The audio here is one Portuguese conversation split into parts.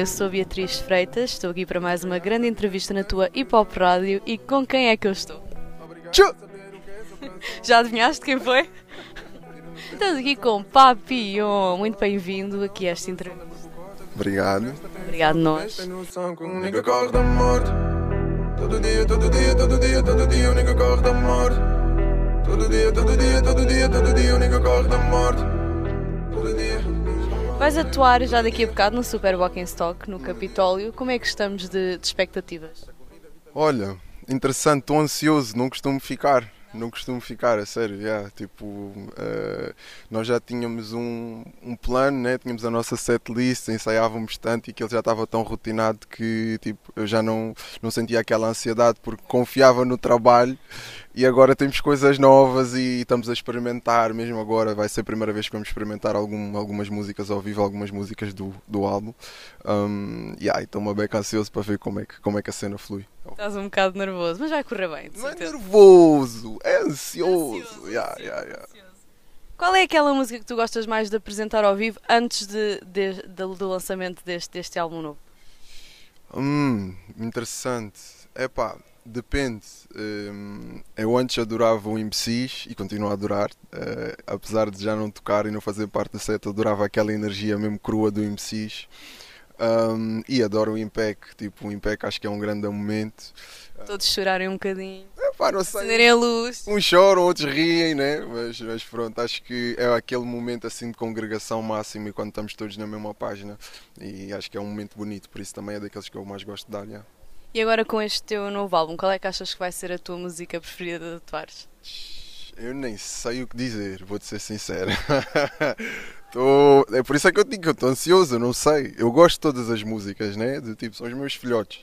eu sou Beatriz Freitas, estou aqui para mais uma grande entrevista na tua Hip Hop Rádio e com quem é que eu estou? Tchau! Já adivinhaste quem foi? Estamos aqui com Papillon, muito bem-vindo aqui a esta entrevista. Obrigado. Obrigado nós. Todo dia, todo dia, todo dia, todo dia, nigga corre da morte. Todo dia, todo dia, todo dia, todo dia, nigga corre da morte. Todo dia. Vais atuar já daqui a bocado no Super Walking Stock, no Capitólio. Como é que estamos de, de expectativas? Olha, interessante, estou ansioso, não costumo ficar. Não costumo ficar, a sério, yeah, tipo, eh, nós já tínhamos um, um plano, né? tínhamos a nossa setlist, ensaiávamos tanto e que ele já estava tão rotinado que tipo, eu já não, não sentia aquela ansiedade porque confiava no trabalho e agora temos coisas novas e estamos a experimentar, mesmo agora vai ser a primeira vez que vamos experimentar algum, algumas músicas ao vivo, algumas músicas do, do álbum. Um, yeah, estou-me bem ansioso para ver como é, que, como é que a cena flui. Estás um bocado nervoso, mas vai correr bem, Não é nervoso, é ansioso. Ansioso, Yeah, ansioso, yeah, yeah. ansioso. Qual é aquela música que tu gostas mais de apresentar ao vivo antes de, de- de- do lançamento deste, deste álbum novo? Hum, interessante. Epá, depende. Hum, eu antes adorava o MCs e continuo a adorar. eh, apesar de já não tocar e não fazer parte do set, adorava aquela energia mesmo crua do MCs. Hum, e adoro o Impec. Tipo, o Impec acho que é um grande momento. Todos chorarem um bocadinho, Epá, não sei. acenderem a luz. Uns choram, outros riem, né? Mas, mas pronto, acho que é aquele momento assim de congregação máximo e quando estamos todos na mesma página. E acho que é um momento bonito, por isso também é daqueles que eu mais gosto de dar. yeah. E agora com este teu novo álbum, qual é que achas que vai ser a tua música preferida de atuares? Eu nem sei o que dizer, vou-te ser sincero. Tô- É por isso é que eu digo que eu estou ansioso, não sei. Eu gosto de todas as músicas, né? Do tipo, são os meus filhotes.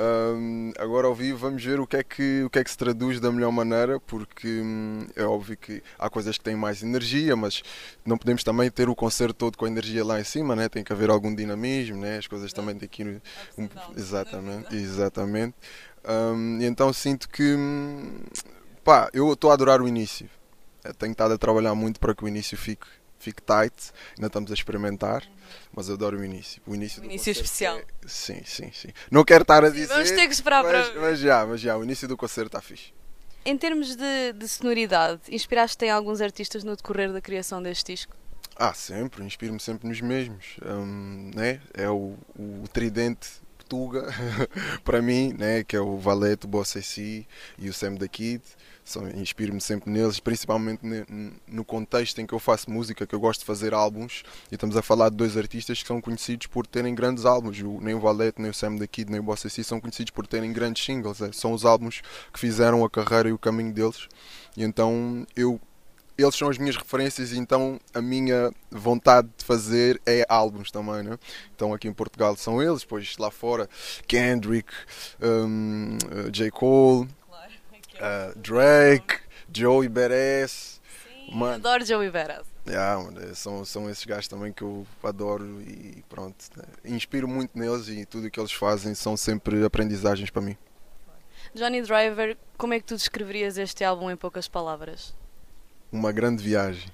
Ahm, agora ao vivo vamos ver o que, é que, o que é que se traduz da melhor maneira, porque hum, é óbvio que há coisas que têm mais energia, mas não podemos também ter o concerto todo com a energia lá em cima, né? Tem que haver algum dinamismo, né? As coisas também têm que ir. um- exatamente, exatamente. E então sinto que hum, pá, eu estou a adorar o início. Eu tenho estado a trabalhar muito para que o início fique, fique tight. Ainda estamos a experimentar, mas eu adoro o início. O início, O início especial. é- Sim, sim, sim. Não quero estar a dizer. Vamos ter que esperar mas, para. mas já, mas já, o início do concerto está fixe. Em termos de, de sonoridade, inspiraste em alguns artistas no decorrer da criação deste disco? Ah, sempre, inspiro-me sempre nos mesmos. Hum, né? É o, o tridente Para mim, né? que é o Valete, o Bossa AC e o Sam da Kid. Inspiro-me sempre neles, principalmente no contexto em que eu faço música, que eu gosto de fazer álbuns. E estamos a falar de dois artistas que são conhecidos por terem grandes álbuns. Nem o Valete, nem o Sam da Kid, nem o Bossa AC são conhecidos por terem grandes singles. é. São os álbuns que fizeram a carreira e o caminho deles. E então eu eles são as minhas referências e então a minha vontade de fazer é álbuns também, né? Então aqui em Portugal são eles, depois lá fora Kendrick, um, uh, J. Cole, uh, Drake, Joey Beres, mano, Adoro Joey Badass. yeah, mano, é, são, são esses gajos também que eu adoro e pronto, né? inspiro muito neles e tudo o que eles fazem são sempre aprendizagens para mim. Johnny Driver, como é que tu descreverias este álbum em poucas palavras? Uma grande viagem,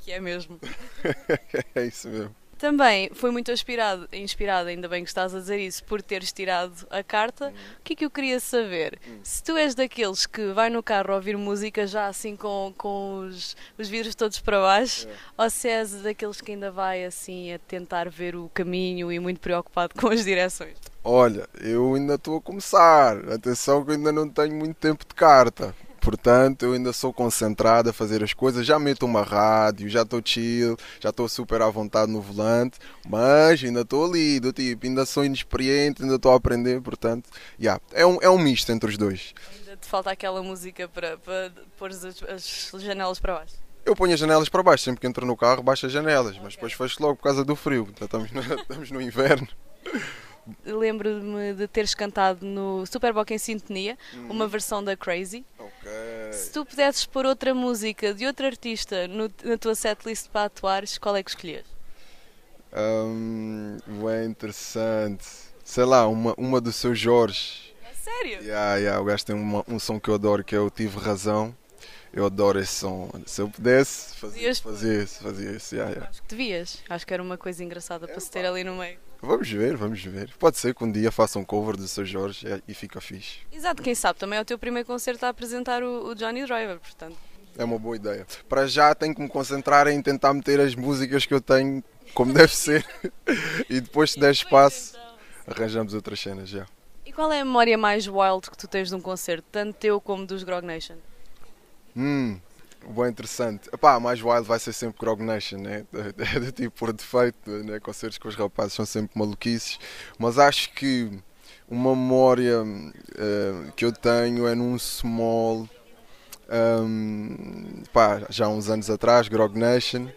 Que é mesmo. é isso mesmo. Também foi muito inspirado, inspirado, ainda bem que estás a dizer isso, por teres tirado a carta. O que é que eu queria saber? Se tu és daqueles que vai no carro ouvir música já assim com, com os, os vidros todos para baixo, ou se és daqueles que ainda vai assim a tentar ver o caminho e muito preocupado com as direções? Olha, eu ainda estou a começar. Atenção que eu ainda não tenho muito tempo de carta. Portanto, eu ainda sou concentrado a fazer as coisas. Já meto uma rádio, já estou chill, já estou super à vontade no volante. Mas ainda estou ali, do tipo, ainda sou inexperiente, ainda estou a aprender. Portanto, yeah, é, um, é um misto entre os dois. Ainda te falta aquela música para, para pôr as, as janelas para baixo. Eu ponho as janelas para baixo, sempre que entro no carro, baixo as janelas. Mas depois fecho logo por causa do frio. Então, estamos, no, estamos no inverno. Lembro-me de teres cantado no Super Bowl em Sintonia, uma versão da Crazy. Se tu pudesses pôr outra música de outro artista no- na tua setlist para atuares, qual é que escolhias? Hum, é interessante. Sei lá, uma, uma do seu Jorge. É sério? Yeah, yeah, o gajo tem uma- um som que eu adoro que é o Tive Razão. Eu adoro esse som. Se eu pudesse, fazia, Fazias- fazia esse, fazia esse. Yeah, yeah. Acho que devias. Acho que era uma coisa engraçada para se ter ali no meio. Vamos ver, vamos ver. Pode ser que um dia faça um cover do Sr. Jorge e- e fica fixe. Exato, quem sabe também é o teu primeiro concerto a apresentar o, o Johnny Driver, portanto. É uma boa ideia. Para já tenho que me concentrar em tentar meter as músicas que eu tenho como deve ser. e depois, se der espaço, arranjamos outras cenas já. E qual é a memória mais wild que tu tens de um concerto, tanto teu como dos Grog Nation? Hum, bem interessante. Epá, mais wild vai ser sempre Grog Nation, né? É do tipo por defeito, né? Concertos com os rapazes são sempre maluquices. Mas acho que uma memória eh, que eu tenho é num small. hum, pá, já há uns anos atrás, Grog Nation.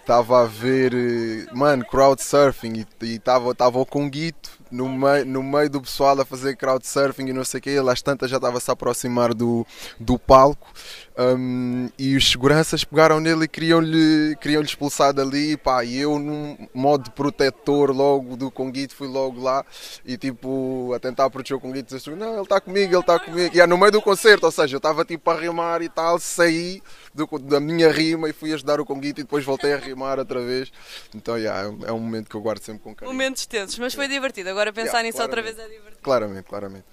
Estava a ver, eh, mano, crowdsurfing e estava o Guito no meio, no meio do pessoal a fazer crowdsurfing e não sei o que. Ele às tantas já estava a se aproximar do, do palco hum, e os seguranças pegaram nele e queriam-lhe queriam -lhe expulsar dali. Pá, e eu, num modo protetor logo do Conguito, fui logo lá e tipo a tentar proteger o Conguito. Disse, não, ele está comigo, ele está comigo. E é no meio do concerto, ou seja, eu estava tipo a rimar e tal, saí do- da minha rima e fui ajudar o Conguito e depois voltei a rimar outra vez. Então, yeah, é um- é um momento que eu guardo sempre com carinho. Momentos tensos, mas foi divertido. Agora pensar Yeah, nisso outra vez é divertido. Claramente, claramente.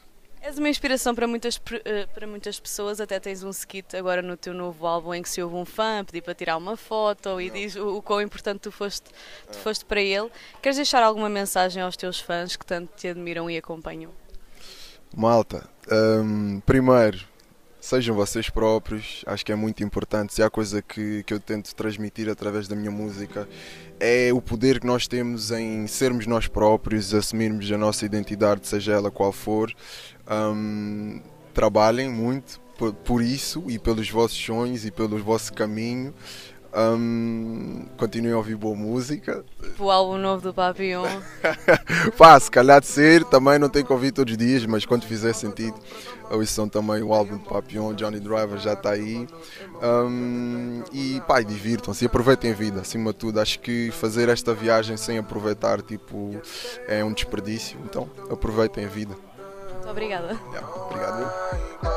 És uma inspiração para muitas, eh, para muitas pessoas, até tens um skit agora no teu novo álbum em que se ouve um fã pedir para tirar uma foto e diz o, o quão importante tu foste, tu foste para ele. Queres deixar alguma mensagem aos teus fãs que tanto te admiram e acompanham? Malta, hum, primeiro, sejam vocês próprios, acho que é muito importante. Se há coisa que, que eu tento transmitir através da minha música é o poder que nós temos em sermos nós próprios, assumirmos a nossa identidade, seja ela qual for. Hum, trabalhem muito por, por isso e pelos vossos sonhos e pelo vosso caminho. Hum, continuem a ouvir boa música, o álbum novo do Papillon. Pá, se calhar de ser, também não tenho que ouvir todos os dias, mas quando fizer sentido, ouçam também o álbum de Papillon, Johnny Driver já está aí. Hum, e pá, divirtam-se e aproveitem a vida, acima de tudo. Acho que fazer esta viagem sem aproveitar tipo, é um desperdício, então aproveitem a vida. Muito obrigada. Yeah, obrigado.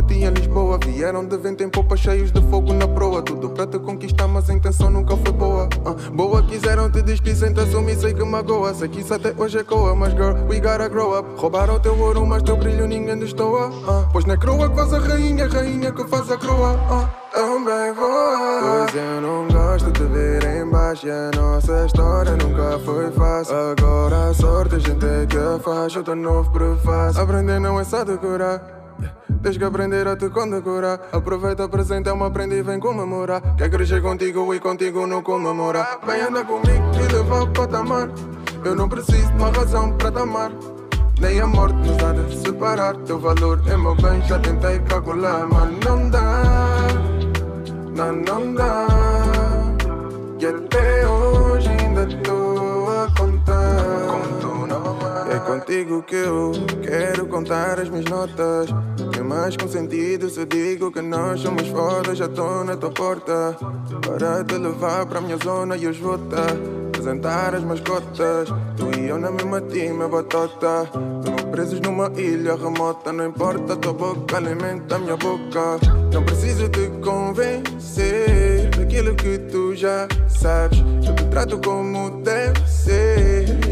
A babar por ti em Lisboa. Vieram de vento em popa cheios de fogo na proa. Tudo para te conquistar, mas a intenção nunca foi boa. ah. Boa quiseram te despedir sem te assumir, sei que magoa. Sei que isso até hoje é coa, mas girl, we gotta grow up. Roubaram teu ouro, mas teu brilho ninguém destoa. ah. Pois é croa que faz a rainha, rainha que faz a croa. ah. Também voa. Pois eu não gosto de ver em baixo. E a nossa história nunca foi fácil. Agora a sorte a gente é que faz. Eu tô novo prefácio. Aprender não é só decorar. Tens que aprender a te condecorar. Aproveita o presente, é uma prenda e vem comemorar. Quer crescer contigo e contigo não comemorar. Vem andar comigo e levar o patamar. Eu não preciso de uma razão para te amar. Nem a morte nos há de separar. Teu valor é meu bem, já tentei calcular, mas não dá. Não, não dá. E até hoje ainda estou contigo que eu quero contar as minhas notas. É mais com sentido se eu digo que nós somos foda. Já tô na tua porta para te levar pra minha zona e os te apresentar as mascotas. Tu e eu na mesma time, batota. Estamos presos numa ilha remota. Não importa, tua boca alimenta a minha boca. Não preciso te convencer daquilo que tu já sabes. Eu te trato como deve ser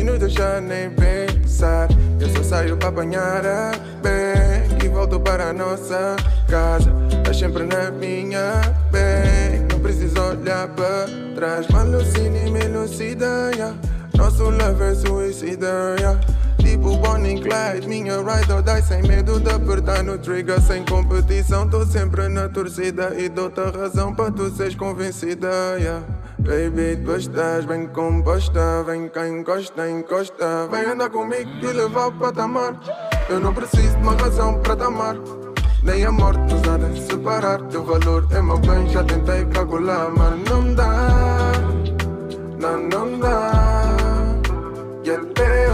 não deixa nem pensar. Eu só saio para apanhar a bem e volto para a nossa casa. Tá sempre na minha bem, não preciso olhar para trás. Malucine e me elucida, yeah. Nosso love é suicida, yeah. Tipo Bonnie Clyde, minha ride or die Sem medo de apertar no trigger Sem competição, tô sempre na torcida E dou-te razão para tu seres convencida yeah. Baby, tu estás bem composta. Vem cá, encosta, encosta. Vem andar comigo e levar o patamar. Eu não preciso de uma razão para te amar. Nem a morte nos há de separar. Teu valor é meu bem, já tentei calcular Mas não dá, não, não dá. E até